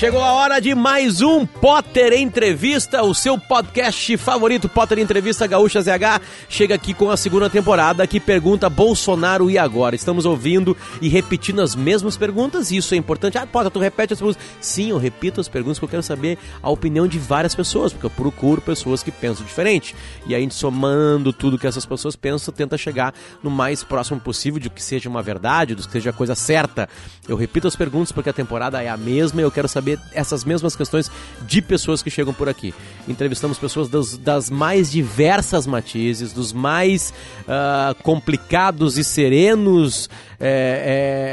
Chegou a hora de mais um Potter Entrevista, o seu podcast favorito, Potter Entrevista Gaúcha ZH, chega aqui com a segunda temporada que pergunta Bolsonaro e agora? Estamos ouvindo e repetindo as mesmas perguntas, isso é importante. Ah, Potter, tu repete as perguntas. Sim, eu repito as perguntas porque eu quero saber a opinião de várias pessoas, porque eu procuro pessoas que pensam diferente. E aí, somando tudo que essas pessoas pensam, tenta chegar no mais próximo possível de que seja uma verdade, de que seja a coisa certa. Eu repito as perguntas porque a temporada é a mesma e eu quero saber essas mesmas questões de pessoas que chegam por aqui. Entrevistamos pessoas das, das mais diversas matizes, dos mais uh, complicados e serenos é,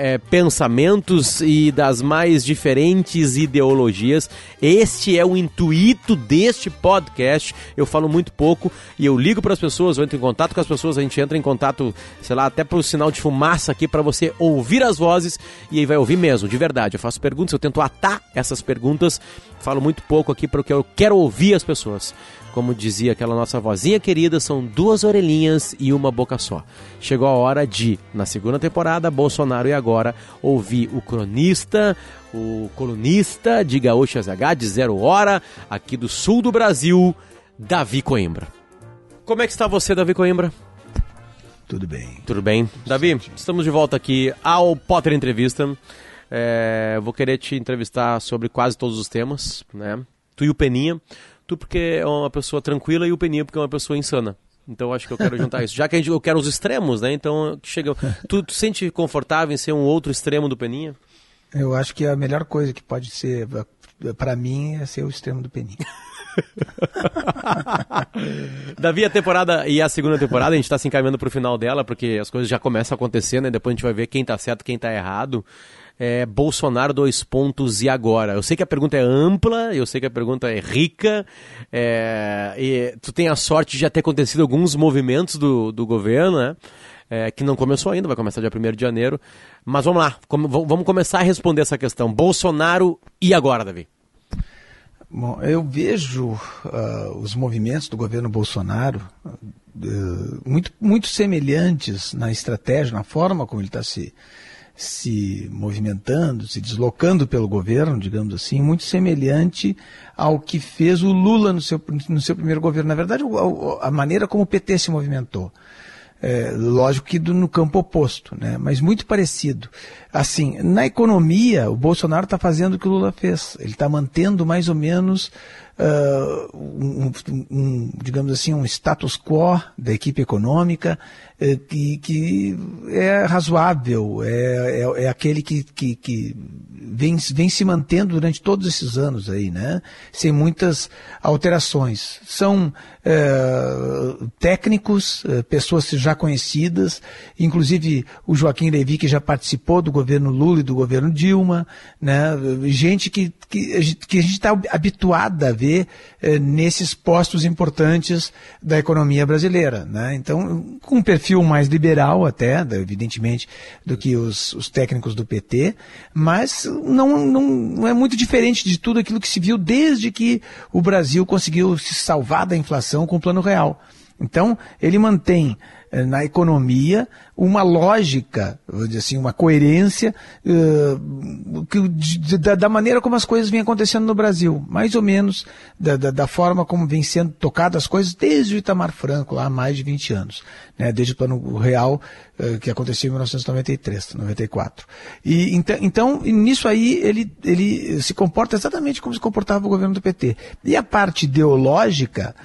é, é, pensamentos e das mais diferentes ideologias. Este é o intuito deste podcast. Eu falo muito pouco e eu ligo para as pessoas, eu entro em contato com as pessoas, a gente entra em contato, sei lá, até para o sinal de fumaça aqui para você ouvir as vozes e aí vai ouvir mesmo, de verdade. Eu faço perguntas, eu tento atar essas perguntas. Falo muito pouco aqui porque eu quero ouvir as pessoas. Como dizia aquela nossa vozinha querida, são duas orelhinhas e uma boca só. Chegou a hora de, na segunda temporada, Bolsonaro e agora, ouvir o cronista, o colunista de Gaúchas H, de Zero Hora, aqui do sul do Brasil, Davi Coimbra. Como é que está você, Davi Coimbra? Tudo bem. Tudo bem. Davi, estamos de volta aqui ao Potter Entrevista. É, vou querer te entrevistar sobre quase todos os temas, né? Tu e o Peninha tu porque é uma pessoa tranquila e o Peninha porque é uma pessoa insana. Então acho que eu quero juntar isso. Já que a gente, eu quero os extremos, né? Então chega. Tu, tu sente confortável em ser um outro extremo do Peninha? Eu acho que a melhor coisa que pode ser para mim é ser o extremo do Peninha. Davi, a temporada e a segunda temporada, a gente está se encaminhando para o final dela, porque as coisas já começam a acontecer, né? Depois a gente vai ver quem está certo, quem está errado é, Bolsonaro dois pontos e agora? Eu sei que a pergunta é ampla, eu sei que a pergunta é rica, é, tu tem a sorte de já ter acontecido alguns movimentos do, do governo, né? É, que não começou ainda, vai começar dia 1 de janeiro. Mas vamos lá, vamos começar a responder essa questão. Bolsonaro e agora, Davi? Bom, eu vejo uh, os movimentos do governo Bolsonaro uh, muito, muito semelhantes na estratégia, na forma como ele está se se movimentando, se deslocando pelo governo, digamos assim, muito semelhante ao que fez o Lula no seu, no seu primeiro governo. Na verdade, a, maneira como o PT se movimentou. É, lógico que do, no campo oposto, né? mas muito parecido. Assim, na economia, o Bolsonaro está fazendo o que o Lula fez. Ele está mantendo mais ou menos uh, um, um, digamos assim, um status quo da equipe econômica uh, que, que, é razoável, é, é, é aquele que, que, que, vem, vem se mantendo durante todos esses anos aí, né? Sem muitas alterações. São uh, técnicos, pessoas já conhecidas, inclusive o Joaquim Levi, que já participou do governo Lula e do governo Dilma, né? gente que, que, que a gente está habituada a ver eh, nesses postos importantes da economia brasileira. Né? Então, com um perfil mais liberal até, evidentemente, do que os, os técnicos do PT, mas não, não, não é muito diferente de tudo aquilo que se viu desde que o Brasil conseguiu se salvar da inflação com o Plano Real. Então, ele mantém eh, na economia uma lógica, vou dizer assim, uma coerência uh, de, da, da, maneira como as coisas vêm acontecendo no Brasil, mais ou menos da, da, da, forma como vêm sendo tocadas as coisas desde o Itamar Franco, lá há mais de 20 anos, né, desde o Plano Real uh, que aconteceu em 1993, 94. E, então, então, nisso aí ele, ele se comporta exatamente como se comportava o governo do PT. E a parte ideológica,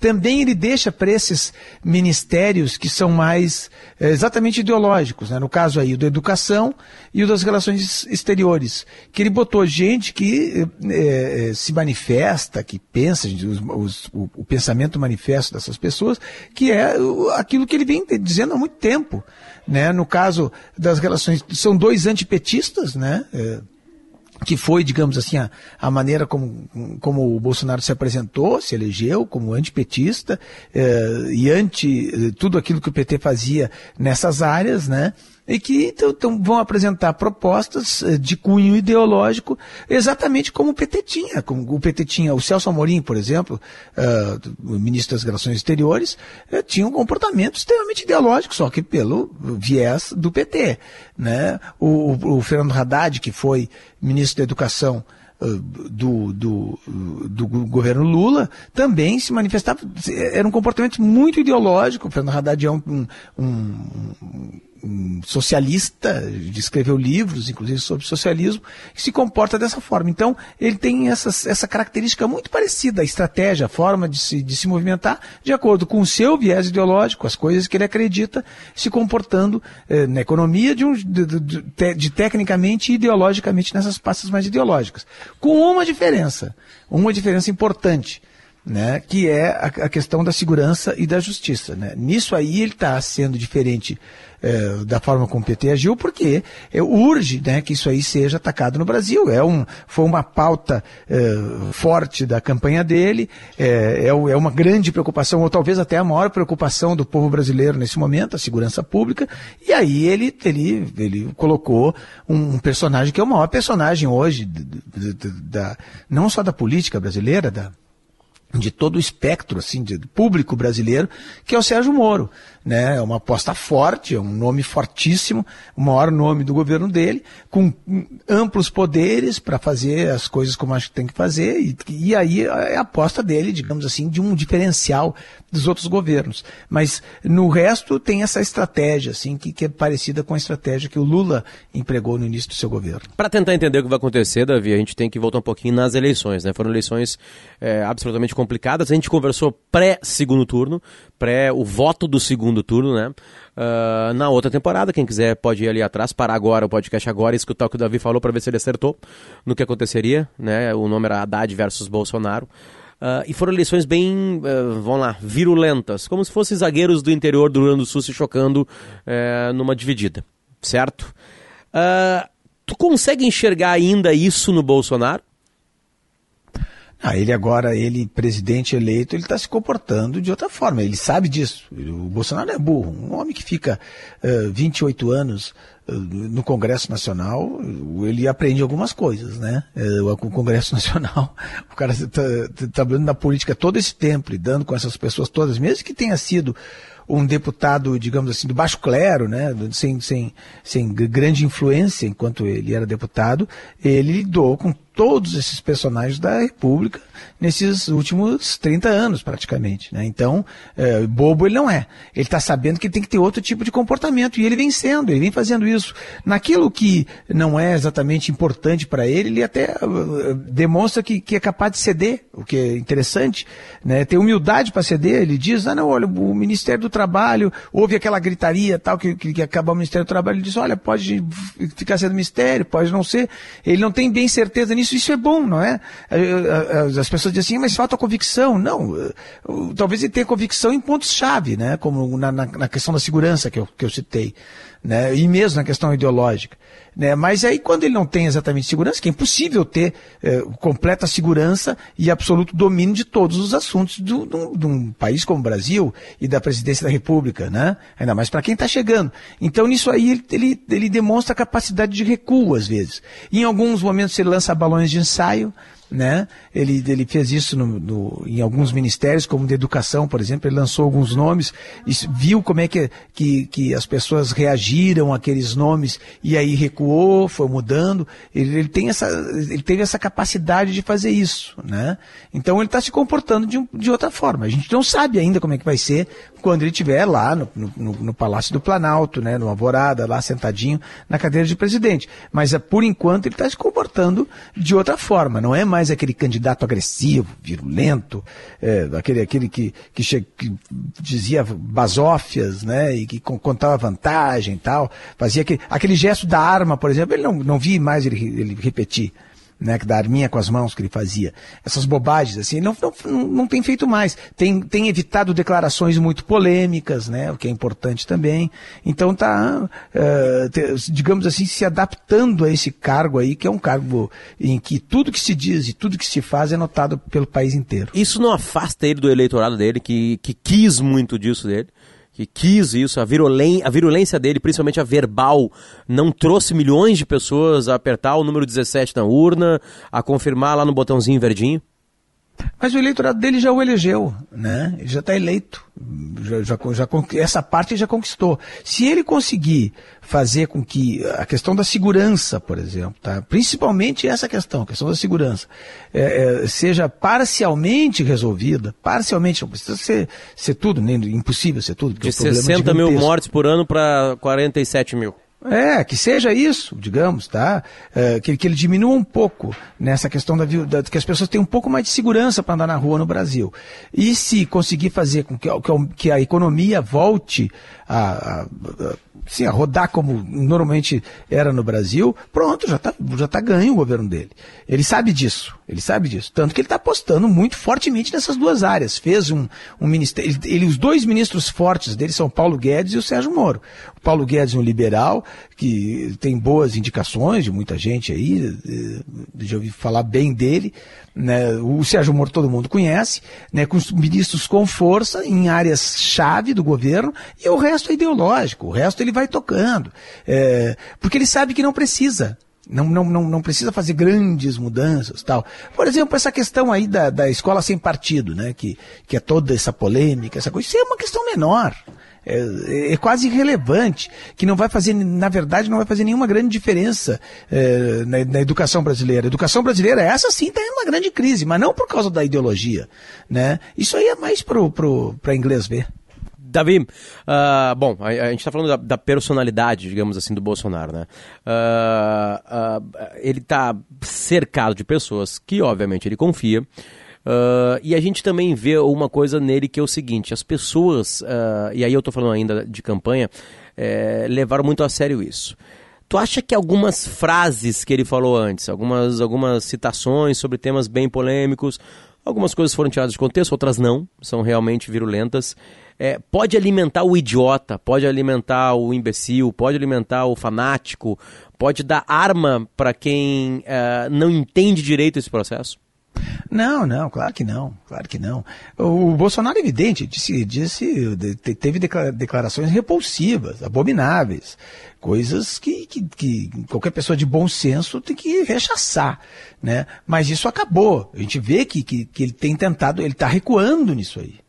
também ele deixa para esses ministérios que são mais é, exatamente ideológicos, né? no caso aí o da educação e o das relações exteriores, que ele botou gente que é, se manifesta, que pensa, os, os, o, o, pensamento manifesto dessas pessoas, que é aquilo que ele vem dizendo há muito tempo. Né? No caso das relações, são dois antipetistas, né? É, que foi, digamos assim, a, a, maneira como, como o Bolsonaro se apresentou, se elegeu como antipetista eh, e anti eh, tudo aquilo que o PT fazia nessas áreas, né? E que então, então, vão apresentar propostas eh, de cunho ideológico exatamente como o PT tinha. Como o PT tinha, o Celso Amorim, por exemplo, uh, ministro das Relações Exteriores, uh, tinha um comportamento extremamente ideológico, só que pelo viés do PT. Né? O, o, o Fernando Haddad, que foi ministro da Educação do, do, do, governo Lula também se manifestava, era um comportamento muito ideológico. O Fernando Haddad é um, um, um socialista, escreveu livros, inclusive sobre socialismo, que se comporta dessa forma. Então, ele tem essa, característica muito parecida, a estratégia, a forma de se, de se movimentar, de acordo com o seu viés ideológico, as coisas que ele acredita, se comportando eh, na economia de, um, de, de, de, tecnicamente e ideologicamente nessas pastas mais ideológicas. Com uma diferença, uma diferença importante né, que é a, a, questão da segurança e da justiça. Né? Nisso aí ele está sendo diferente é, da forma como o PT agiu, porque é, urge né, que isso aí seja atacado no Brasil. É um, foi uma pauta é, forte da campanha dele, é, é, é, uma grande preocupação, ou talvez até a maior preocupação do povo brasileiro nesse momento, a segurança pública, e aí ele, ele, ele colocou um, personagem que é o maior personagem hoje, da, não só da política brasileira, da de todo o espectro assim de público brasileiro, que é o Sérgio Moro, né? É uma aposta forte, é um nome fortíssimo, o maior nome do governo dele, com amplos poderes para fazer as coisas como acho que tem que fazer e, e aí é a aposta dele, digamos assim, de um diferencial dos outros governos. Mas no resto tem essa estratégia assim que, que é parecida com a estratégia que o Lula empregou no início do seu governo. Para tentar entender o que vai acontecer, Davi, a gente tem que voltar um pouquinho nas eleições, né? Foram eleições é, absolutamente complicadas. A gente conversou pré-segundo turno, pré o voto do segundo turno, né? Uh, na outra temporada, quem quiser pode ir ali atrás, parar agora o podcast agora e escutar o que o Davi falou para ver se ele acertou no que aconteceria, né? O nome era Haddad versus Bolsonaro. Uh, e foram eleições bem, uh, vamos lá, virulentas, como se fossem zagueiros do interior do Rio Grande do Sul se chocando uh, numa dividida, certo? tu consegue enxergar ainda isso no Bolsonaro? Ah, ele agora, ele presidente eleito, ele está se comportando de outra forma. Ele sabe disso. O Bolsonaro é burro. Um homem que fica uh, 28 anos uh, no Congresso Nacional, ele aprende algumas coisas, né? Uh, o Congresso Nacional, o cara está trabalhando na política todo esse tempo, lidando com essas pessoas todas, mesmo que tenha sido um deputado, digamos assim, do baixo clero, né, sem, sem, sem grande influência enquanto ele era deputado, ele lidou com todos esses personagens da República nesses últimos 30 anos, praticamente. Né? Então, é, bobo ele não é. Ele está sabendo que tem que ter outro tipo de comportamento e ele vem sendo, ele vem fazendo isso. Naquilo que não é exatamente importante para ele, ele até uh, demonstra que, que, é capaz de ceder, o que é interessante. Né? Tem humildade para ceder. Ele diz: ah, não, olha, o Ministério do Trabalho, houve aquela gritaria tal que, que, que acabou o Ministério do Trabalho. Ele diz: olha, pode ficar sendo mistério, pode não ser. Ele não tem bem certeza nisso, isso é bom, não é? As pessoas dizem assim, mas falta convicção. Não, talvez ele tenha convicção em pontos-chave, né? Como na, na, na, questão da segurança que eu, que eu citei, né? E mesmo na questão ideológica. Né? Mas aí quando ele não tem exatamente segurança, que é impossível ter é, completa segurança e absoluto domínio de todos os assuntos de um país como o Brasil e da presidência da República, né? Ainda mais para quem está chegando. Então nisso aí ele, ele, ele demonstra capacidade de recuo às vezes. E em alguns momentos ele lança balões de ensaio, né? Ele, ele fez isso no, no, em alguns ministérios, como de educação, por exemplo, ele lançou alguns nomes, viu como é que, que, que as pessoas reagiram àqueles nomes, e aí recuou, foi mudando. Ele, ele, tem essa, ele teve essa capacidade de fazer isso, né? Então ele está se comportando de, de outra forma. A gente não sabe ainda como é que vai ser quando ele estiver lá no, no, no Palácio do Planalto, né? No Alvorada, lá sentadinho na cadeira de presidente. Mas por enquanto ele está se comportando de outra forma, não é mais mais aquele candidato agressivo, virulento, é, aquele, aquele que, que, che, que, dizia basófias, né, e que contava vantagem e tal, fazia aquele, aquele gesto da arma, por exemplo, ele não, não vi mais ele, ele repetir né, da arminha com as mãos que ele fazia. Essas bobagens, assim, não, não, não tem feito mais. Tem, tem evitado declarações muito polêmicas, né, o que é importante também. Então tá, uh, digamos assim, se adaptando a esse cargo aí, que é um cargo em que tudo que se diz e tudo que se faz é notado pelo país inteiro. Isso não afasta ele do eleitorado dele, que, que quis muito disso dele? Que quis isso, a, virulen a virulência dele, principalmente a verbal, não trouxe milhões de pessoas a apertar o número 17 na urna, a confirmar lá no botãozinho verdinho? Mas o eleitorado dele já o elegeu, né? Ele já está eleito. Já, já, já, essa parte ele já conquistou. Se ele conseguir fazer com que a questão da segurança, por exemplo, tá? principalmente essa questão, a questão da segurança, é, é, seja parcialmente resolvida, parcialmente, não precisa ser, ser tudo, nem impossível ser tudo. De 60 mil mortes por ano para 47 mil. É, que seja isso, digamos, tá? É, que, que ele diminua um pouco nessa questão da, da que as pessoas tenham um pouco mais de segurança para andar na rua no Brasil. E se conseguir fazer com que, que a economia volte a, a, a sim, a rodar como normalmente era no Brasil, pronto, já está já tá ganho o governo dele. Ele sabe disso, ele sabe disso. Tanto que ele está apostando muito fortemente nessas duas áreas. Fez um, um ministério, ele, ele, os dois ministros fortes dele são Paulo Guedes e o Sérgio Moro. O Paulo Guedes um liberal, que tem boas indicações de muita gente aí, eh, já ouvi falar bem dele, né, o Sérgio Moro todo mundo conhece, né, com os ministros com força em áreas-chave do governo, e o resto é ideológico, o resto ele vai tocando, é, porque ele sabe que não precisa. Não, não, não, não precisa fazer grandes mudanças tal. Por exemplo, essa questão aí da, da escola sem partido, né? Que, que é toda essa polêmica, essa coisa, isso é uma questão menor é, é, quase irrelevante, que não vai fazer, na verdade, não vai fazer nenhuma grande diferença é, na, na, educação brasileira. A educação brasileira, essa sim, está em uma grande crise, mas não por causa da ideologia. Né? Isso aí é mais para inglês ver. Davi, uh, bom, a, a gente está falando da, da, personalidade, digamos assim, do Bolsonaro, né? Uh, uh, ele está cercado de pessoas que, obviamente, ele confia, Uh, e a gente também vê uma coisa nele que é o seguinte: as pessoas, uh, e aí eu estou falando ainda de campanha, é, levaram muito a sério isso. Tu acha que algumas frases que ele falou antes, algumas, algumas citações sobre temas bem polêmicos, algumas coisas foram tiradas de contexto, outras não, são realmente virulentas, é, pode alimentar o idiota, pode alimentar o imbecil, pode alimentar o fanático, pode dar arma para quem uh, não entende direito esse processo? Não, não, claro que não, claro que não. O Bolsonaro, é evidente, disse, disse teve declarações repulsivas, abomináveis, coisas que, que, que, qualquer pessoa de bom senso tem que rechaçar, né? Mas isso acabou. A gente vê que, que, que ele tem tentado, ele está recuando nisso aí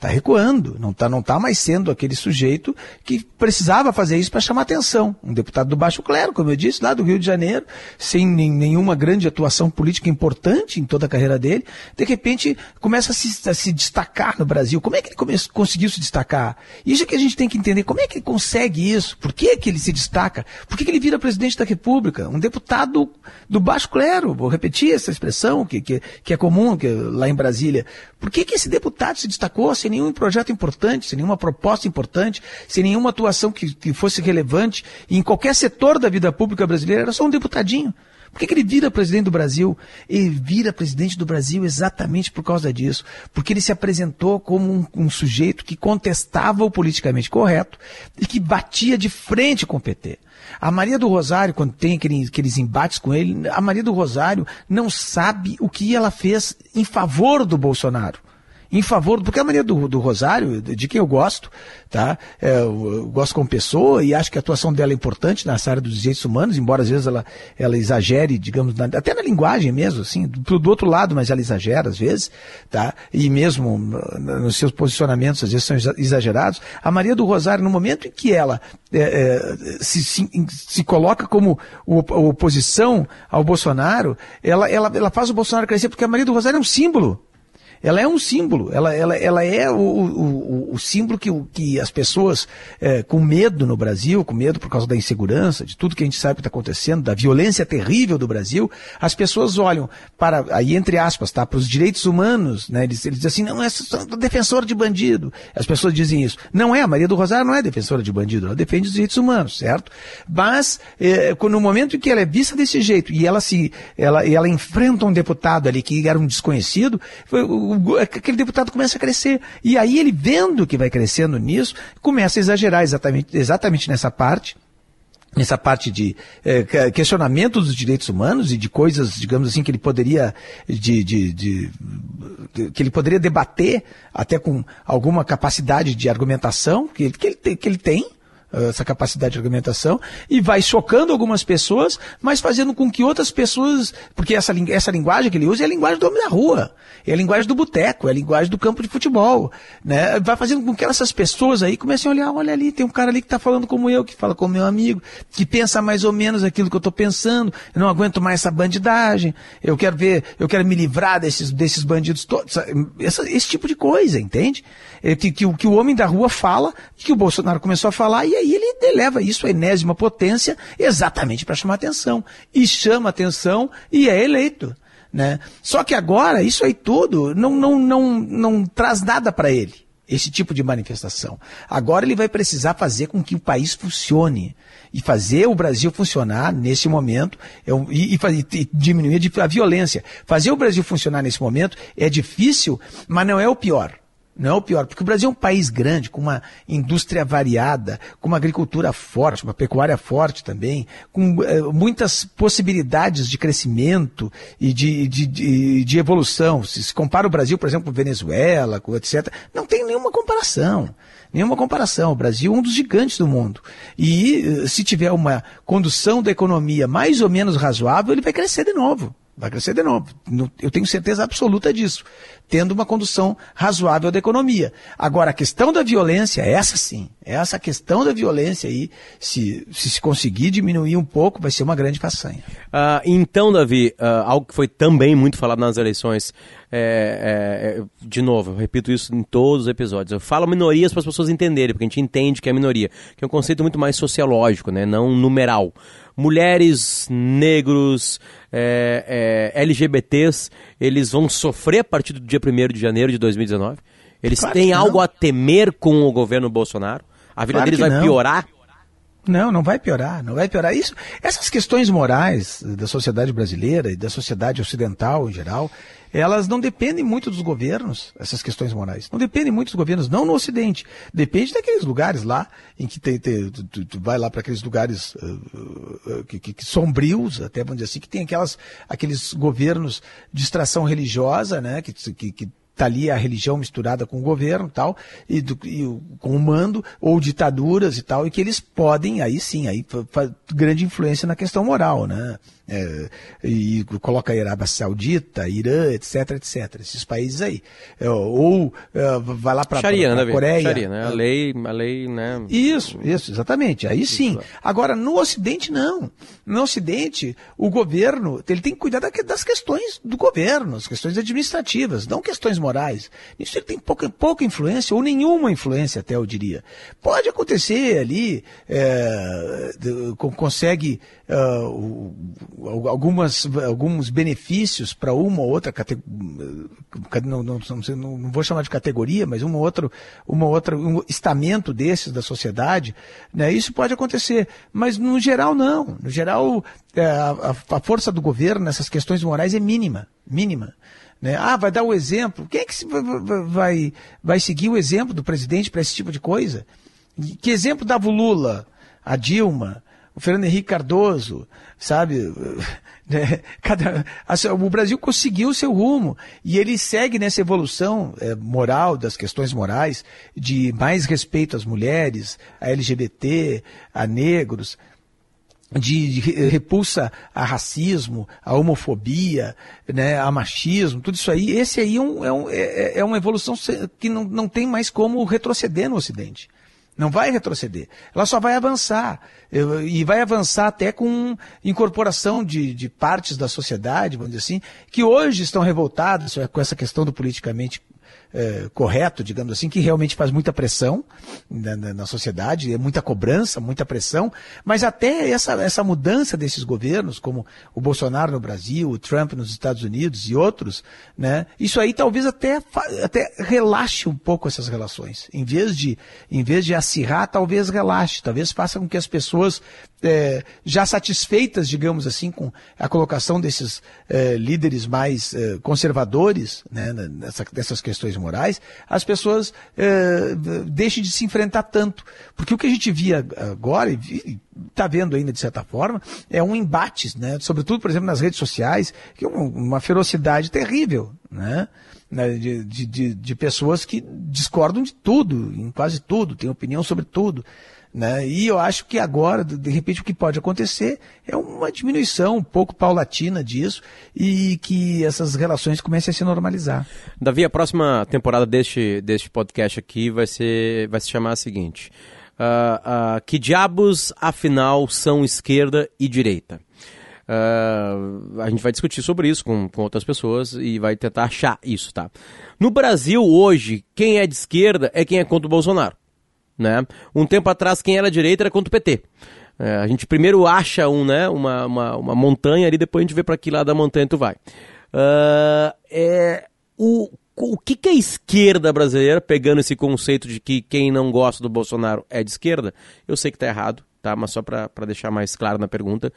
está recuando, não está não tá mais sendo aquele sujeito que precisava fazer isso para chamar atenção. Um deputado do baixo clero, como eu disse, lá do Rio de Janeiro, sem nenhuma grande atuação política importante em toda a carreira dele, de repente começa a se, a se destacar no Brasil. Como é que ele come, conseguiu se destacar? Isso é que a gente tem que entender. Como é que ele consegue isso? Por que, que ele se destaca? Por que, que ele vira presidente da República? Um deputado do baixo clero, vou repetir essa expressão que, que, que é comum que, lá em Brasília. Por que, que esse deputado se destacou sem nenhum projeto importante, sem nenhuma proposta importante, sem nenhuma atuação que, que fosse relevante em qualquer setor da vida pública brasileira? Era só um deputadinho. Por que, que, ele vira presidente do Brasil? Ele vira presidente do Brasil exatamente por causa disso. Porque ele se apresentou como um, um, sujeito que contestava o politicamente correto e que batia de frente com o PT. A Maria do Rosário, quando tem aqueles embates com ele, a Maria do Rosário não sabe o que ela fez em favor do Bolsonaro em favor, porque a Maria do, do Rosário, de quem eu gosto, tá? É, eu gosto como pessoa e acho que a atuação dela é importante nessa área dos direitos humanos, embora às vezes ela, ela exagere, digamos, na, até na linguagem mesmo, assim, do, do, outro lado, mas ela exagera às vezes, tá? E mesmo nos seus posicionamentos às vezes são exagerados. A Maria do Rosário, no momento em que ela é, é, se, se, se, coloca como oposição ao Bolsonaro, ela, ela, ela faz o Bolsonaro crescer, porque a Maria do Rosário é um símbolo ela é um símbolo, ela, ela, ela é o, o, o símbolo que, que as pessoas é, com medo no Brasil, com medo por causa da insegurança, de tudo que a gente sabe que está acontecendo, da violência terrível do Brasil, as pessoas olham para, aí entre aspas, tá, para os direitos humanos, né, eles, eles dizem assim, não, é defensora de bandido. As pessoas dizem isso. Não é, a Maria do Rosário não é defensora de bandido, ela defende os direitos humanos, certo? Mas, é, no momento em que ela é vista desse jeito e ela se, ela, ela enfrenta um deputado ali que era um desconhecido, foi, aquele deputado começa a crescer. E aí ele, vendo que vai crescendo nisso, começa a exagerar exatamente, exatamente nessa parte nessa parte de é, questionamento dos direitos humanos e de coisas, digamos assim, que ele poderia de, de, de, que ele poderia debater até com alguma capacidade de argumentação que ele, que ele, que ele tem, essa capacidade de argumentação e vai chocando algumas pessoas, mas fazendo com que outras pessoas, porque essa, essa linguagem que ele usa é a linguagem do homem da rua, é a linguagem do boteco, é a linguagem do campo de futebol, né? Vai fazendo com que essas pessoas aí comecem a olhar, olha ali, tem um cara ali que está falando como eu, que fala como meu amigo, que pensa mais ou menos aquilo que eu estou pensando, eu não aguento mais essa bandidagem, eu quero ver, eu quero me livrar desses, desses bandidos todos, essa, esse tipo de coisa, entende? É, que, que, que o homem da rua fala, que o Bolsonaro começou a falar, e aí ele eleva isso à enésima potência exatamente para chamar atenção. E chama atenção e é eleito. Né? Só que agora, isso aí tudo não, não, não, não traz nada para ele, esse tipo de manifestação. Agora ele vai precisar fazer com que o país funcione. E fazer o Brasil funcionar nesse momento é e, e, e diminuir a violência. Fazer o Brasil funcionar nesse momento é difícil, mas não é o pior. Não é o pior, porque o Brasil é um país grande, com uma indústria variada, com uma agricultura forte, uma pecuária forte também, com é, muitas possibilidades de crescimento e de, de, de, de, evolução. Se se compara o Brasil, por exemplo, com Venezuela, com etc., não tem nenhuma comparação. Nenhuma comparação. O Brasil é um dos gigantes do mundo. E eh, se tiver uma condução da economia mais ou menos razoável, ele vai crescer de novo. Vai crescer de novo. Eu tenho certeza absoluta disso. Tendo uma condução razoável da economia. Agora, a questão da violência, essa sim, essa questão da violência aí, se se, se conseguir diminuir um pouco, vai ser uma grande façanha. Uh, então, Davi, uh, algo que foi também muito falado nas eleições, é, é, é, de novo, eu repito isso em todos os episódios. Eu falo minorias para as pessoas entenderem, porque a gente entende que é minoria, que é um conceito muito mais sociológico, né, não numeral mulheres, negros, é, é, LGBTs, eles vão sofrer a partir do dia 1 de janeiro de 2019? Eles claro têm algo a temer com o governo Bolsonaro? A vida claro deles vai não. piorar? Não, não vai piorar, não vai piorar. Isso, essas questões morais da sociedade brasileira e da sociedade ocidental em geral, elas não dependem muito dos governos, essas questões morais. Não dependem muito dos governos, não no Ocidente. Depende daqueles lugares lá, em que tem, tem tu, tu, tu, vai lá para aqueles lugares uh, uh, que, que, que, sombrios, até vamos dizer assim, que tem aquelas, aqueles governos de extração religiosa, né, que, que, que está ali a religião misturada com o governo tal, e, do, e com o mando, ou ditaduras e tal, e que eles podem, aí sim, aí grande influência na questão moral, né? É, e coloca a Arábia Saudita, Irã, etc, etc. Esses países aí. É, ou é, vai lá para a né, Coreia. Sharia, né? A lei, a lei, né? Isso, isso, exatamente. Aí sim. Agora, no Ocidente, não. No Ocidente, o governo, ele tem que cuidar das questões do governo, as questões administrativas, não questões morais. Isso ele tem pouca, pouca influência, ou nenhuma influência, até eu diria. Pode acontecer ali, é, consegue uh, algumas, alguns benefícios para uma ou outra categoria, não, não, não, não, vou chamar de categoria, mas uma outra, uma outra, um estamento desses da sociedade, né? isso pode acontecer, mas no geral não, no geral é, a, a força do governo nessas questões morais é mínima, mínima. Né? Ah, vai dar o exemplo. Quem é que vai, vai, vai seguir o exemplo do presidente para esse tipo de coisa? Que exemplo dava o Lula, a Dilma, Fernando Henrique Cardoso, sabe? Né? Cada, o Brasil conseguiu o seu rumo e ele segue nessa evolução é, moral das questões morais, de mais respeito às mulheres, a LGBT, a negros, de, de, repulsa a racismo, a homofobia, né, a machismo, tudo isso aí. Esse aí é, um, é, um, é, é uma evolução que não, não tem mais como retroceder no Ocidente. Não vai retroceder. Ela só vai avançar. E vai avançar até com incorporação de, de partes da sociedade, vamos dizer assim, que hoje estão revoltadas com essa questão do politicamente é, correto, digamos assim, que realmente faz muita pressão na, na, na, sociedade, é muita cobrança, muita pressão, mas até essa, essa mudança desses governos, como o Bolsonaro no Brasil, o Trump nos Estados Unidos e outros, né, isso aí talvez até, até relaxe um pouco essas relações. Em vez de, em vez de acirrar, talvez relaxe, talvez faça com que as pessoas é, já satisfeitas, digamos assim, com a colocação desses é, líderes mais é, conservadores né, nessa, nessas questões morais, as pessoas é, deixem de se enfrentar tanto. Porque o que a gente via agora, e está vendo ainda de certa forma, é um embate, né, sobretudo, por exemplo, nas redes sociais, que é uma ferocidade terrível. Né? né de, de, de pessoas que discordam de tudo, em quase tudo, têm opinião sobre tudo. Né? E eu acho que agora, de repente, o que pode acontecer é uma diminuição um pouco paulatina disso e que essas relações comecem a se normalizar. Davi, a próxima temporada deste, deste podcast aqui vai, ser, vai se chamar a seguinte: uh, uh, Que diabos, afinal, são esquerda e direita? Uh, a gente vai discutir sobre isso com, com outras pessoas e vai tentar achar isso, tá? No Brasil, hoje, quem é de esquerda é quem é contra o Bolsonaro. Né? Um tempo atrás, quem era direita era contra o PT. É, a gente primeiro acha um, né, uma, uma, uma montanha ali, depois a gente vê para que lado da montanha tu vai. Uh, é, o, o que, que a esquerda brasileira, pegando esse conceito de que quem não gosta do Bolsonaro é de esquerda, eu sei que está errado, tá? mas só para deixar mais claro na pergunta,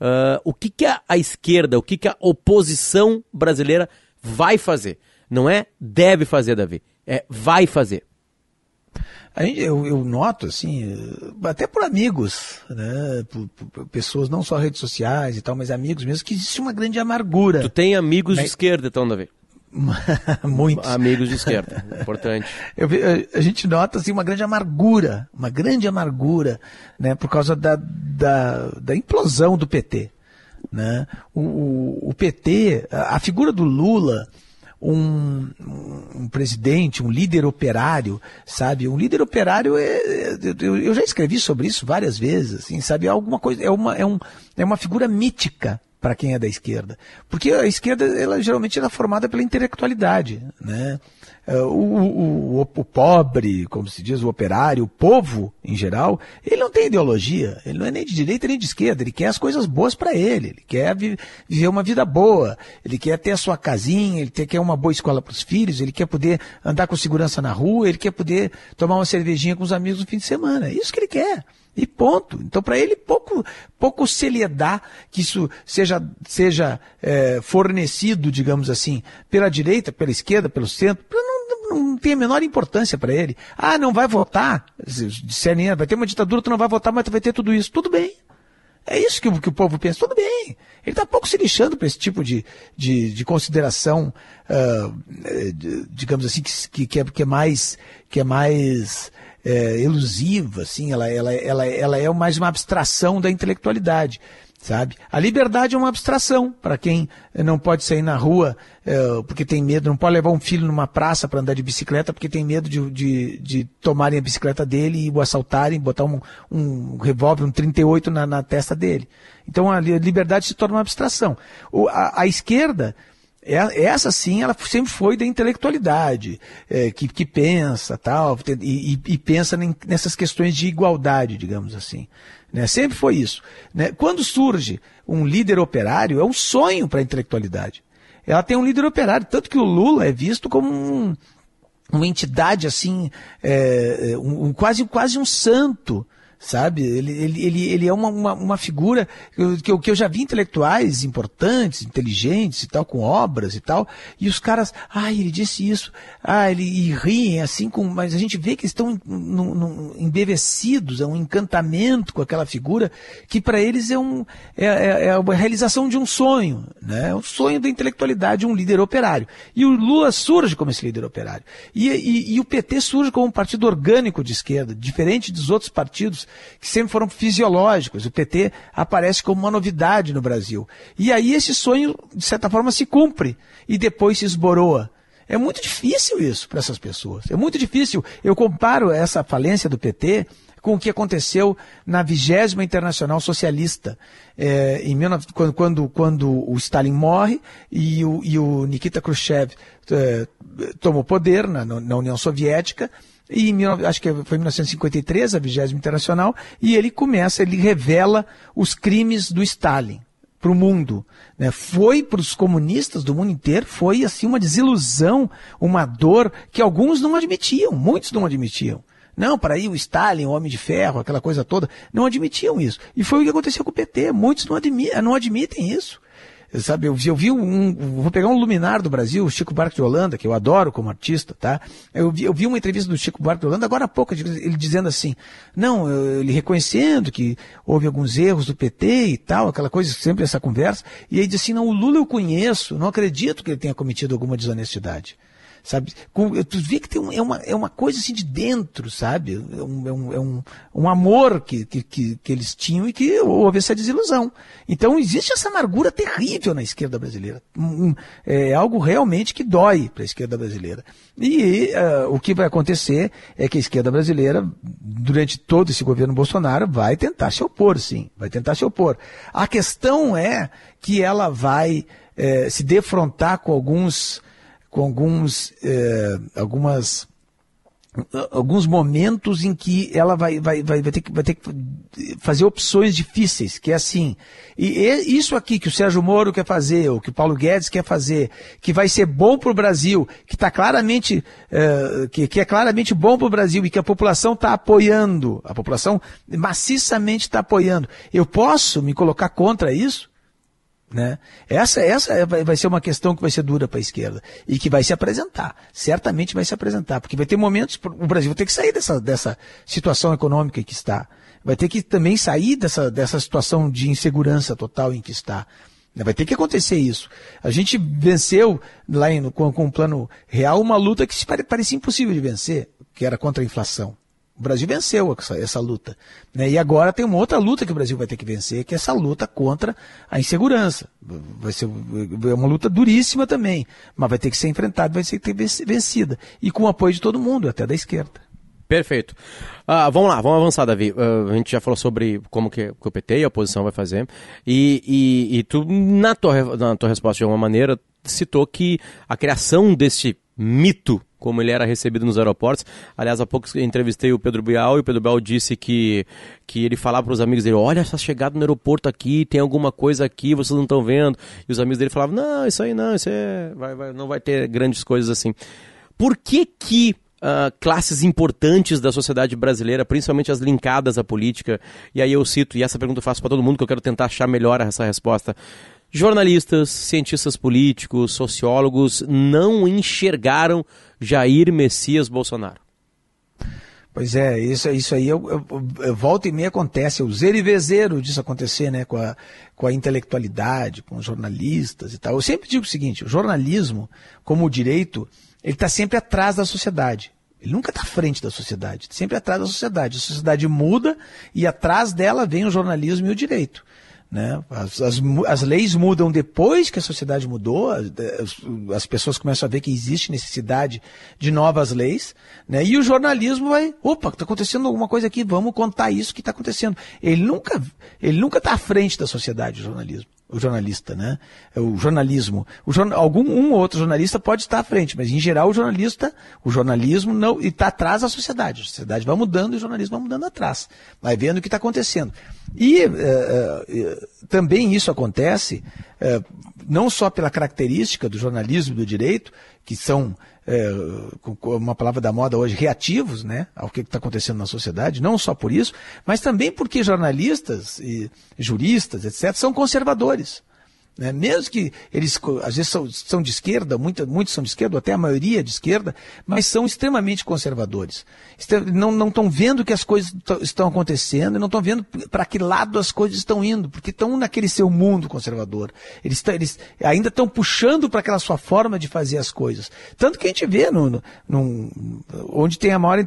uh, o que, que a, a esquerda, o que, que a oposição brasileira vai fazer? Não é deve fazer, Davi, é vai fazer. Gente, eu, eu, noto, assim, até por amigos, né, por, por, pessoas, não só redes sociais e tal, mas amigos mesmo, que existe uma grande amargura. Tu tem amigos mas... de esquerda, então, Davi? Muitos. Amigos de esquerda, importante. Eu, a gente nota assim, uma grande amargura, uma grande amargura, né, por causa da, da, da implosão do PT. Né? O, o, o PT, a, a figura do Lula, um, um, presidente, um líder operário, sabe? Um líder operário é, eu, eu, já escrevi sobre isso várias vezes, assim, sabe? É alguma coisa, é uma, é um, é uma figura mítica para quem é da esquerda, porque a esquerda ela geralmente é formada pela intelectualidade, né? É, o, o, o, pobre, como se diz, o operário, o povo em geral, ele não tem ideologia, ele não é nem de direita nem de esquerda, ele quer as coisas boas para ele, ele quer vi, viver uma vida boa, ele quer ter a sua casinha, ele quer uma boa escola para os filhos, ele quer poder andar com segurança na rua, ele quer poder tomar uma cervejinha com os amigos no fim de semana, é isso que ele quer. E ponto. Então, para ele, pouco, pouco se lhe dá que isso seja, seja é, fornecido, digamos assim, pela direita, pela esquerda, pelo centro, não não tem a menor importância para ele. Ah, não vai votar. Disserem, vai ter uma ditadura, tu não vai votar, mas tu vai ter tudo isso. Tudo bem. É isso que, que o povo pensa. Tudo bem. Ele está pouco se lixando para esse tipo de, de, de consideração, uh, de, digamos assim, que, que, é, que é mais, que é mais é, elusiva, assim, ela, ela, ela, ela é mais uma abstração da intelectualidade sabe? A liberdade é uma abstração para quem não pode sair na rua é, porque tem medo, não pode levar um filho numa praça para andar de bicicleta porque tem medo de, de, de, tomarem a bicicleta dele e o assaltarem, botar um, um revólver, um 38 na, na testa dele. Então a liberdade se torna uma abstração. O, a, a esquerda essa sim, ela sempre foi da intelectualidade, é, que, que pensa tal, e, e, pensa nessas questões de igualdade, digamos assim. Né? Sempre foi isso. Né? Quando surge um líder operário, é um sonho para a intelectualidade. Ela tem um líder operário, tanto que o Lula é visto como um, uma entidade assim, é, um, quase, quase um santo sabe? Ele, ele, ele, ele é uma, uma, uma figura que eu, que eu já vi intelectuais importantes, inteligentes e tal, com obras e tal, e os caras, ah, ele disse isso, ah, ele e riem assim, com, mas a gente vê que estão num, num, embevecidos, é um encantamento com aquela figura, que para eles é, um, é, é, é, a realização de um sonho, né? É um sonho da intelectualidade, um líder operário. E o Lula surge como esse líder operário. E, e, e o PT surge como um partido orgânico de esquerda, diferente dos outros partidos que sempre foram fisiológicos. O PT aparece como uma novidade no Brasil. E aí esse sonho, de certa forma, se cumpre e depois se esboroa. É muito difícil isso para essas pessoas. É muito difícil. Eu comparo essa falência do PT com o que aconteceu na vigésima Internacional Socialista, é, em 19, quando, quando, quando, o Stalin morre e o, e o Nikita Khrushchev é, tomou poder na, na União Soviética, e acho que foi em 1953, a 20 Internacional, e ele começa, ele revela os crimes do Stalin para o mundo. Né? Foi para os comunistas do mundo inteiro, foi assim uma desilusão, uma dor que alguns não admitiam, muitos não admitiam. Não, para aí o Stalin, o Homem de Ferro, aquela coisa toda, não admitiam isso. E foi o que aconteceu com o PT, muitos não, admitem, não admitem isso. Sabe, eu, eu vi um, vou pegar um luminar do Brasil, o Chico Buarque de Holanda, que eu adoro como artista, tá? Eu vi, eu vi uma entrevista do Chico Buarque de Holanda agora há pouco, ele dizendo assim, não, ele reconhecendo que houve alguns erros do PT e tal, aquela coisa, sempre essa conversa, e aí disse assim, não, o Lula eu conheço, não acredito que ele tenha cometido alguma desonestidade sabe? Tu vê que tem um, é, uma, é uma coisa assim de dentro, sabe? É um, é um, é um, um amor que, que, que, eles tinham e que houve essa desilusão. Então existe essa amargura terrível na esquerda brasileira. Um, é algo realmente que dói para a esquerda brasileira. E uh, o que vai acontecer é que a esquerda brasileira, durante todo esse governo Bolsonaro, vai tentar se opor, sim. Vai tentar se opor. A questão é que ela vai eh, se defrontar com alguns com alguns, é, algumas alguns momentos em que ela vai, vai, vai, vai, ter que, vai ter que fazer opções difíceis, que é assim. E isso aqui que o Sérgio Moro quer fazer, ou que o Paulo Guedes quer fazer, que vai ser bom para o Brasil, que está claramente, é, que, que é claramente bom para o Brasil e que a população está apoiando, a população maciçamente está apoiando. Eu posso me colocar contra isso? Né? Essa, essa é, vai ser uma questão que vai ser dura para a esquerda e que vai se apresentar. Certamente vai se apresentar, porque vai ter momentos, o Brasil vai ter que sair dessa, dessa situação econômica em que está. Vai ter que também sair dessa, dessa situação de insegurança total em que está. Vai ter que acontecer isso. A gente venceu lá em, com, com um plano real uma luta que parecia impossível de vencer, que era contra a inflação. O Brasil venceu essa, essa luta. Né? E agora tem uma outra luta que o Brasil vai ter que vencer, que é essa luta contra a insegurança. Vai ser é uma luta duríssima também, mas vai ter que ser enfrentada, vai ter que ser vencida. E com o apoio de todo mundo, até da esquerda. Perfeito. Uh, vamos lá, vamos avançar, Davi. Uh, a gente já falou sobre como que, que o PT e a oposição vai fazer. E, e, e tu, na tua, na tua resposta, de alguma maneira, citou que a criação deste mito como ele era recebido nos aeroportos. Aliás, há pouco entrevistei o Pedro Bial e o Pedro Bial disse que, que ele falava para os amigos dele: Olha essa chegada no aeroporto aqui, tem alguma coisa aqui, vocês não estão vendo. E os amigos dele falavam: Não, isso aí não, isso é, vai, vai, não vai ter grandes coisas assim. Por que que Uh, classes importantes da sociedade brasileira, principalmente as linkadas à política. E aí eu cito, e essa pergunta eu faço para todo mundo, que eu quero tentar achar melhor essa resposta. Jornalistas, cientistas políticos, sociólogos não enxergaram Jair Messias Bolsonaro. Pois é, isso, isso aí eu, eu, eu, volta e meia acontece, o zero e vezeiro disso acontecer, né, com a, com a intelectualidade, com os jornalistas e tal. Eu sempre digo o seguinte, o jornalismo, como o direito, ele está sempre atrás da sociedade. Ele nunca está à frente da sociedade, sempre atrás da sociedade. A sociedade muda e atrás dela vem o jornalismo e o direito. Né? As, as, as, leis mudam depois que a sociedade mudou, as, as, pessoas começam a ver que existe necessidade de novas leis, né? e o jornalismo vai, opa, está acontecendo alguma coisa aqui, vamos contar isso que está acontecendo. Ele nunca ele nunca está à frente da sociedade, o jornalismo o jornalista, né? O jornalismo. O jorn... Algum um ou outro jornalista pode estar à frente, mas em geral o jornalista, o jornalismo não está atrás da sociedade. A sociedade vai mudando e o jornalismo vai mudando atrás. Vai vendo o que está acontecendo. E uh, uh, também isso acontece não só pela característica do jornalismo e do direito, que são é, uma palavra da moda hoje, reativos né, ao que está acontecendo na sociedade, não só por isso, mas também porque jornalistas e juristas, etc., são conservadores. Né? Mesmo que eles, às vezes, são, são de esquerda, muitos são de esquerda, até a maioria de esquerda, mas são extremamente conservadores. Não estão vendo que as coisas estão acontecendo e não estão vendo para que lado as coisas estão indo, porque estão naquele seu mundo conservador. Eles, eles ainda estão puxando para aquela sua forma de fazer as coisas. Tanto que a gente vê no, no, no onde tem a maior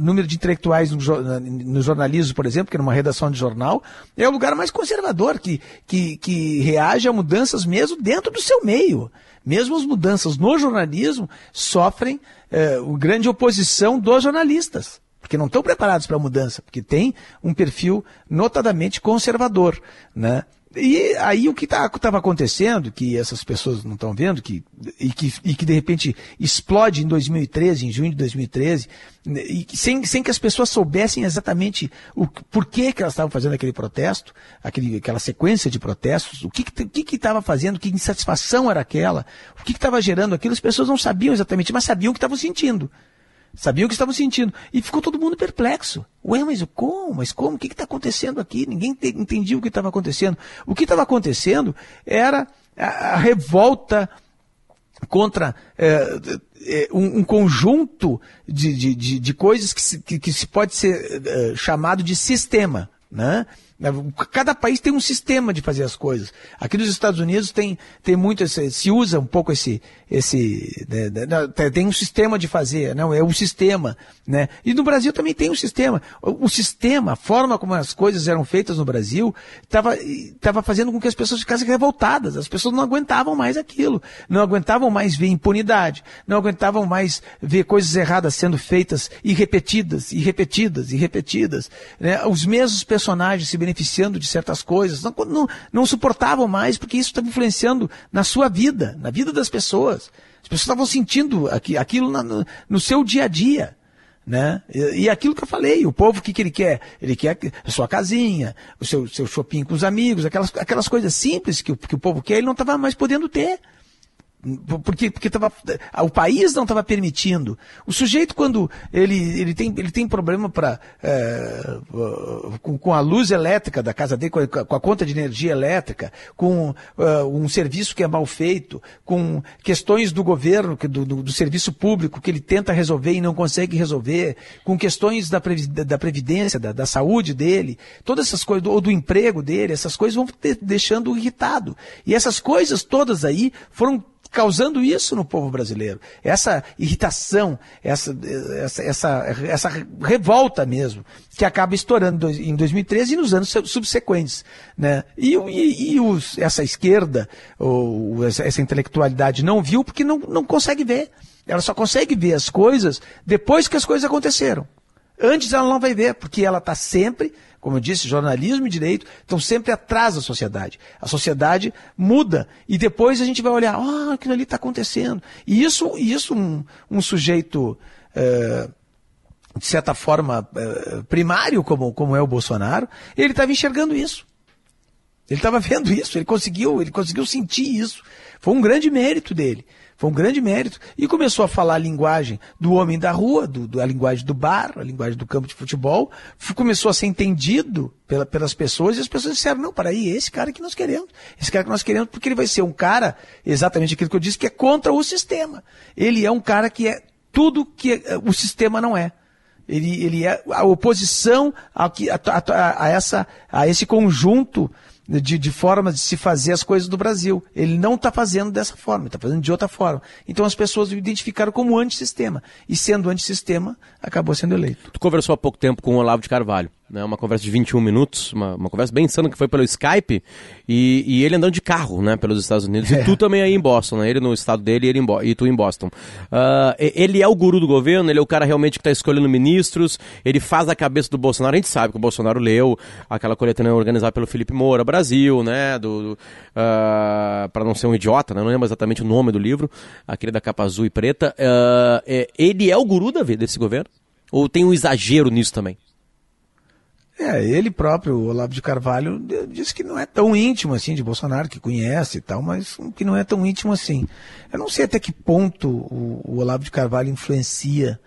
número de intelectuais no, no, jornalismo, por exemplo, que é numa redação de jornal, é o lugar mais conservador, que, que, que reage a mudança mudanças mesmo dentro do seu meio. Mesmo as mudanças no jornalismo sofrem é, grande oposição dos jornalistas, porque não estão preparados para a mudança, porque tem um perfil notadamente conservador. Né? E aí o que estava tá, acontecendo, que essas pessoas não estão vendo, que, e, que, e que de repente explode em 2013, em junho de 2013, e sem, sem que as pessoas soubessem exatamente o porquê que elas estavam fazendo aquele protesto, aquele, aquela sequência de protestos, o que estava que, que, que fazendo, que insatisfação era aquela, o que estava gerando aquilo, as pessoas não sabiam exatamente, mas sabiam o que estavam sentindo. Sabiam o que estavam sentindo. E ficou todo mundo perplexo. Ué, mas como? Mas como? O que está acontecendo aqui? Ninguém entendia o que estava acontecendo. O que estava acontecendo era a, a revolta contra é, é, um, um, conjunto de, de, de, de coisas que se, que, que se, pode ser é, chamado de sistema. Né? Né? Cada país tem um sistema de fazer as coisas. Aqui nos Estados Unidos tem, tem muito, esse, se usa um pouco esse, esse né, né tem um sistema de fazer, não é o sistema, né? E no Brasil também tem um sistema. O, sistema, a forma como as coisas eram feitas no Brasil, estava tava fazendo com que as pessoas ficassem revoltadas. As pessoas não aguentavam mais aquilo, não aguentavam mais ver impunidade, não aguentavam mais ver coisas erradas sendo feitas e repetidas, e repetidas, e repetidas. Né? Os mesmos personagens se beneficiando de certas coisas, não, não, não suportavam mais, porque isso estava influenciando na sua vida, na vida das pessoas. As pessoas estavam sentindo aquilo no, no seu dia a dia. Né? E, e, aquilo que eu falei, o povo, o que, que ele quer? Ele quer a sua casinha, o seu, seu shopping com os amigos, aquelas, aquelas coisas simples que, que o povo quer, ele não estava mais podendo ter porque, porque tava, o país não estava permitindo. O sujeito, quando ele, ele, tem, ele tem problema pra, é, com, com, a luz elétrica da casa dele, com a, com a conta de energia elétrica, com uh, um serviço que é mal feito, com questões do governo, do, do, do, serviço público que ele tenta resolver e não consegue resolver, com questões da, da previdência, da, da saúde dele, todas essas coisas, ou do emprego dele, essas coisas vão deixando irritado. E essas coisas todas aí foram causando isso no povo brasileiro. Essa irritação, essa, essa, essa, essa revolta mesmo, que acaba estourando em 2013 e nos anos subsequentes. Né? E, e, e os, essa esquerda, ou essa intelectualidade não viu porque não, não consegue ver. Ela só consegue ver as coisas depois que as coisas aconteceram. Antes ela não vai ver, porque ela está sempre como eu disse, jornalismo e direito estão sempre atrás da sociedade. A sociedade muda e depois a gente vai olhar, ah, oh, aquilo ali está acontecendo. E isso, isso um, um sujeito, é, de certa forma, é, primário, como, como é o Bolsonaro, ele estava enxergando isso. Ele estava vendo isso, ele conseguiu, ele conseguiu sentir isso. Foi um grande mérito dele. Foi um grande mérito. E começou a falar a linguagem do homem da rua, do, do, a linguagem do bar, a linguagem do campo de futebol. Começou a ser entendido pela, pelas pessoas e as pessoas disseram, não, para aí, esse cara que nós queremos. Esse cara que nós queremos, porque ele vai ser um cara, exatamente aquilo que eu disse, que é contra o sistema. Ele é um cara que é tudo que é, o sistema não é. Ele, ele é a oposição a, a, a, a, essa, a esse conjunto de, de formas de se fazer as coisas do Brasil. Ele não está fazendo dessa forma, está fazendo de outra forma. Então as pessoas o identificaram como antissistema. E sendo antissistema, acabou sendo eleito. Tu conversou há pouco tempo com o Olavo de Carvalho né, uma conversa de 21 minutos, uma, uma conversa bem insana que foi pelo Skype, e, e ele andando de carro, né, pelos Estados Unidos, é. e tu também aí em Boston, né, ele no estado dele e, ele em e tu em Boston. Uh, ele é o guru do governo, ele é o cara realmente que está escolhendo ministros, ele faz a cabeça do Bolsonaro, a gente sabe que o Bolsonaro leu aquela coletânea organizada pelo Felipe Moura, Brasil, né, do, do uh, ah, para não ser um idiota, né, não lembro exatamente o nome do livro, aquele da capa azul e preta, uh, ele é o guru da vida desse governo? Ou tem um exagero nisso também? É, ele próprio, Olavo de Carvalho, disse que não é tão íntimo assim de Bolsonaro, que conhece e tal, mas que não é tão íntimo assim. Eu não sei até que ponto o, o Olavo de Carvalho influencia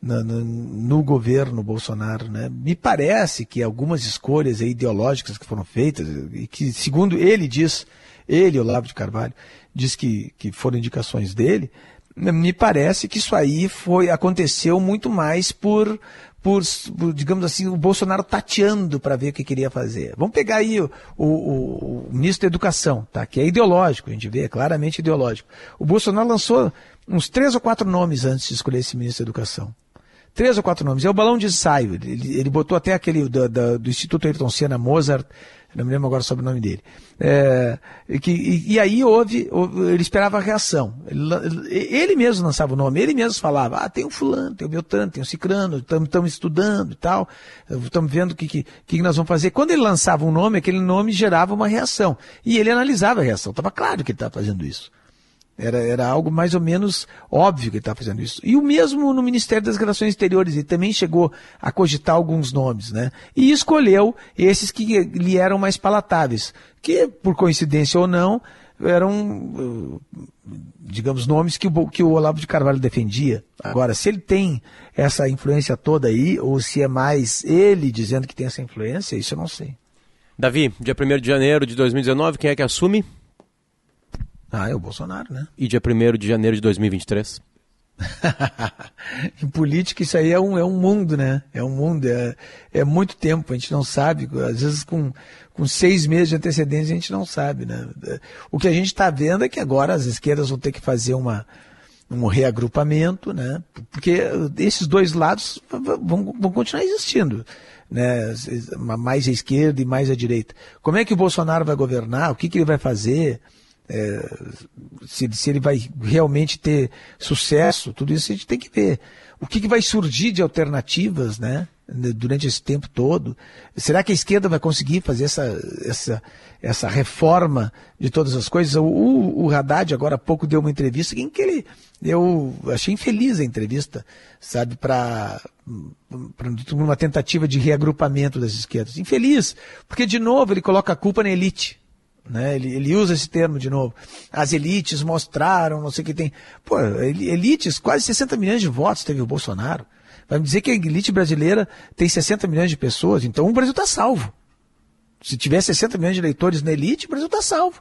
no, no, no, governo Bolsonaro, né? Me parece que algumas escolhas ideológicas que foram feitas, e que, segundo ele diz, ele, Olavo de Carvalho, diz que, que foram indicações dele, me parece que isso aí foi aconteceu muito mais por por, por, digamos assim, o Bolsonaro tateando para ver o que queria fazer. Vamos pegar aí o, o, o, ministro da Educação, tá? que é ideológico, a gente vê, é claramente ideológico. O Bolsonaro lançou uns três ou quatro nomes antes de escolher esse ministro da Educação. Três ou quatro nomes. É o balão de ensaio. Ele, ele botou até aquele do, do Instituto Ayrton Senna Mozart, não me lembro agora sobre o nome dele. É, que, e, e, aí houve, ele esperava a reação. Ele, ele, mesmo lançava o nome, ele mesmo falava, ah, tem o fulano, tem o Beltrano, tem o Cicrano, estamos estudando e tal, estamos vendo o que, que, que nós vamos fazer. Quando ele lançava um nome, aquele nome gerava uma reação. E ele analisava a reação, estava claro que ele estava fazendo isso. Era, era algo mais ou menos óbvio que ele estava fazendo isso. E o mesmo no Ministério das Relações Exteriores, ele também chegou a cogitar alguns nomes, né? E escolheu esses que lhe eram mais palatáveis, que, por coincidência ou não, eram, digamos, nomes que o, que o Olavo de Carvalho defendia. Agora, se ele tem essa influência toda aí, ou se é mais ele dizendo que tem essa influência, isso eu não sei. Davi, dia 1 de janeiro de 2019, quem é que assume? Ah, é o Bolsonaro, né? E dia 1 de janeiro de 2023? em política isso aí é um, é um mundo, né? É um mundo, é, é muito tempo, a gente não sabe. Às vezes com, com seis meses de antecedência a gente não sabe, né? O que a gente está vendo é que agora as esquerdas vão ter que fazer uma, um reagrupamento, né? Porque esses dois lados vão, vão continuar existindo, né? Mais a esquerda e mais a direita. Como é que o Bolsonaro vai governar? O que, que ele vai fazer? É, se, se, ele vai realmente ter sucesso, tudo isso a gente tem que ver. O que, que vai surgir de alternativas, né? Durante esse tempo todo. Será que a esquerda vai conseguir fazer essa, essa, essa reforma de todas as coisas? O, o, o Haddad agora há pouco deu uma entrevista em que ele, eu achei infeliz a entrevista, sabe, para uma tentativa de reagrupamento das esquerdas. Infeliz, porque de novo ele coloca a culpa na elite. Né? Ele, ele usa esse termo de novo. As elites mostraram, não sei o que tem. Pô, elites, quase 60 milhões de votos teve o Bolsonaro. Vai me dizer que a elite brasileira tem 60 milhões de pessoas, então o Brasil está salvo. Se tiver 60 milhões de eleitores na elite, o Brasil está salvo.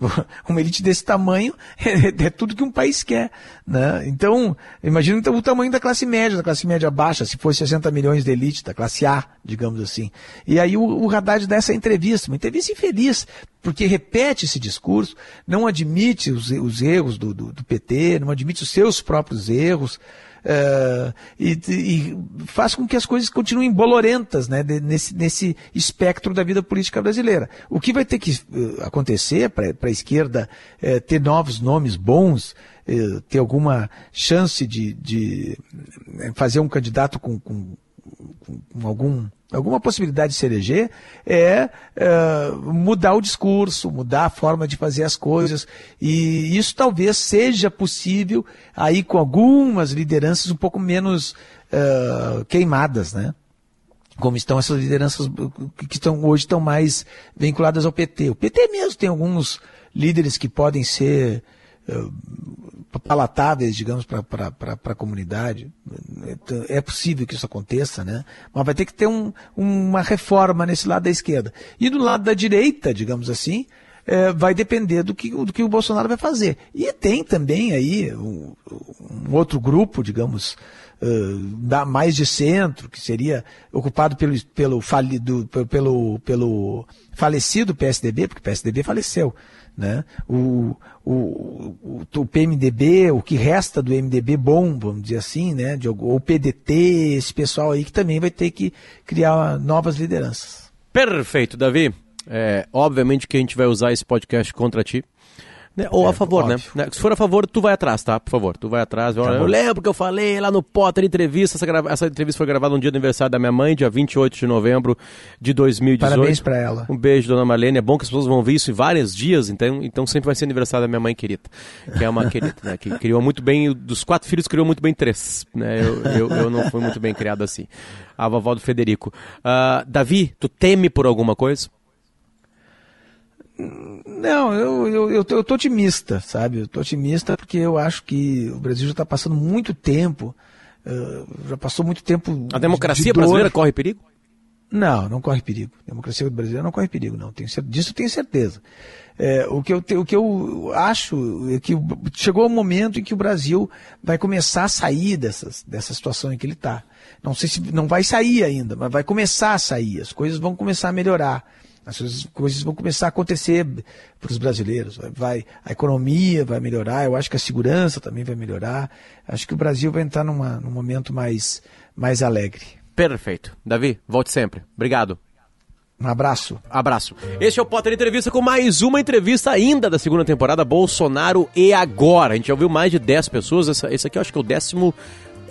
Uma elite desse tamanho é, é, tudo que um país quer. Né? Então, imagina então, o tamanho da classe média, da classe média baixa, se fosse 60 milhões de elite, da classe A, digamos assim. E aí o, o Haddad dá essa entrevista, uma entrevista infeliz, porque repete esse discurso, não admite os, os erros do, do, do PT, não admite os seus próprios erros. Uh, e, e, faz com que as coisas continuem bolorentas né, nesse, nesse espectro da vida política brasileira. O que vai ter que uh, acontecer para a esquerda uh, ter novos nomes bons, ter alguma chance de, de fazer um candidato com, com, com algum alguma possibilidade de se eleger é, é, mudar o discurso, mudar a forma de fazer as coisas. E isso talvez seja possível aí com algumas lideranças um pouco menos é, queimadas, né? Como estão essas lideranças que estão, hoje estão mais vinculadas ao PT. O PT mesmo tem alguns líderes que podem ser é, palatáveis, digamos, para a comunidade. É possível que isso aconteça, né? Mas vai ter que ter um, uma reforma nesse lado da esquerda. E do lado da direita, digamos assim, é, vai depender do que, do que o Bolsonaro vai fazer. E tem também aí um, um outro grupo, digamos, uh, da, mais de centro, que seria ocupado pelo, pelo, falido, pelo, pelo falecido PSDB, porque o PSDB faleceu. Né? O, o, o, o, PMDB, o que resta do MDB bom, vamos dizer assim, né? De, ou o PDT, esse pessoal aí que também vai ter que criar novas lideranças. Perfeito, Davi. É, obviamente que a gente vai usar esse podcast contra ti. Né? Ou é, a favor, né? né? Se for a favor, tu vai atrás, tá? Por favor, tu vai atrás. Tá eu lembro que eu falei lá no Potter Entrevista. Essa, grava... essa entrevista foi gravada no dia do aniversário da minha mãe, dia 28 de novembro de 2018. Parabéns pra ela. Um beijo, dona Marlene. É bom que as pessoas vão ouvir isso em vários dias, então, então sempre vai ser aniversário da minha mãe querida. Que é uma querida, né? Que criou muito bem, dos quatro filhos, criou muito bem três. Né? Eu, eu, eu não fui muito bem criado assim. A vovó do Federico. Uh, Davi, tu teme por alguma coisa? Não, eu, eu, eu, tô, eu tô otimista, sabe? Eu tô otimista porque eu acho que o Brasil já está passando muito tempo, uh, já passou muito tempo. A democracia de brasileira corre perigo? Não, não corre perigo. A democracia brasileira não corre perigo, não. Tenho, disso eu tenho certeza. É, o, que eu, o que eu acho é que chegou o momento em que o Brasil vai começar a sair dessas, dessa situação em que ele está. Não sei se não vai sair ainda, mas vai começar a sair. As coisas vão começar a melhorar as coisas vão começar a acontecer para os brasileiros. Vai, a economia vai melhorar, eu acho que a segurança também vai melhorar. Acho que o Brasil vai entrar numa, num momento mais, mais alegre. Perfeito. Davi, volte sempre. Obrigado. Um abraço. Abraço. Este é o Potter Entrevista com mais uma entrevista ainda da segunda temporada Bolsonaro e Agora. A gente já ouviu mais de 10 pessoas. Essa, esse aqui eu acho que é o décimo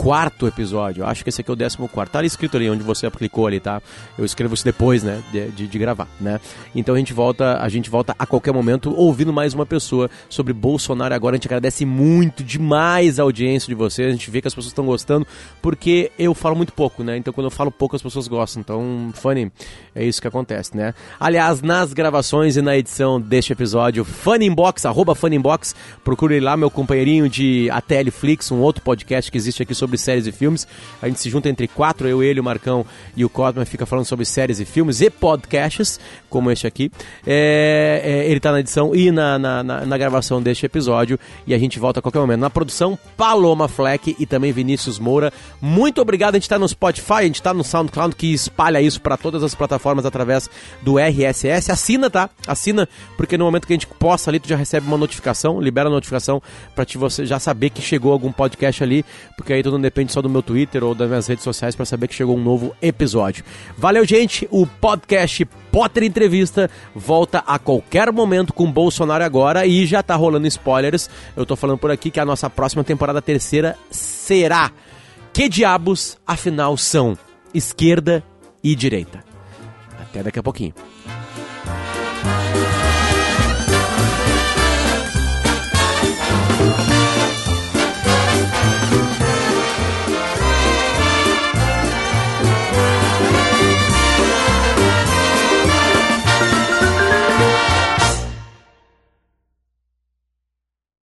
quarto episódio. Acho que esse aqui é o décimo quarto. Tá escrito ali onde você aplicou ali, tá? Eu escrevo isso depois, né? De, de, de, gravar, né? Então a gente volta, a gente volta a qualquer momento ouvindo mais uma pessoa sobre Bolsonaro agora. A gente agradece muito demais a audiência de vocês. A gente vê que as pessoas estão gostando, porque eu falo muito pouco, né? Então quando eu falo pouco, as pessoas gostam. Então, Funny, é isso que acontece, né? Aliás, nas gravações e na edição deste episódio, Funinbox, arroba Funinbox, procure lá meu companheirinho de ATL Flix, um outro podcast que existe aqui sobre sobre séries e filmes. A gente se junta entre quatro, eu, ele, o Marcão e o Cosma, fica falando sobre séries e filmes e podcasts, como este aqui. É, é, ele tá na edição e na, na, na, na gravação deste episódio e a gente volta a qualquer momento. Na produção, Paloma Fleck e também Vinícius Moura. Muito obrigado, a gente tá no Spotify, a gente tá no SoundCloud que espalha isso para todas as plataformas através do RSS. Assina, tá? Assina, porque no momento que a gente posta ali, tu já recebe uma notificação, libera a notificação para te você já saber que chegou algum podcast ali, porque aí tu não depende só do meu Twitter ou das minhas redes sociais para saber que chegou um novo episódio. Valeu, gente. O podcast Potter Entrevista volta a qualquer momento com Bolsonaro agora e já tá rolando spoilers. Eu tô falando por aqui que a nossa próxima temporada terceira será Que diabos afinal são esquerda e direita? Até daqui a pouquinho.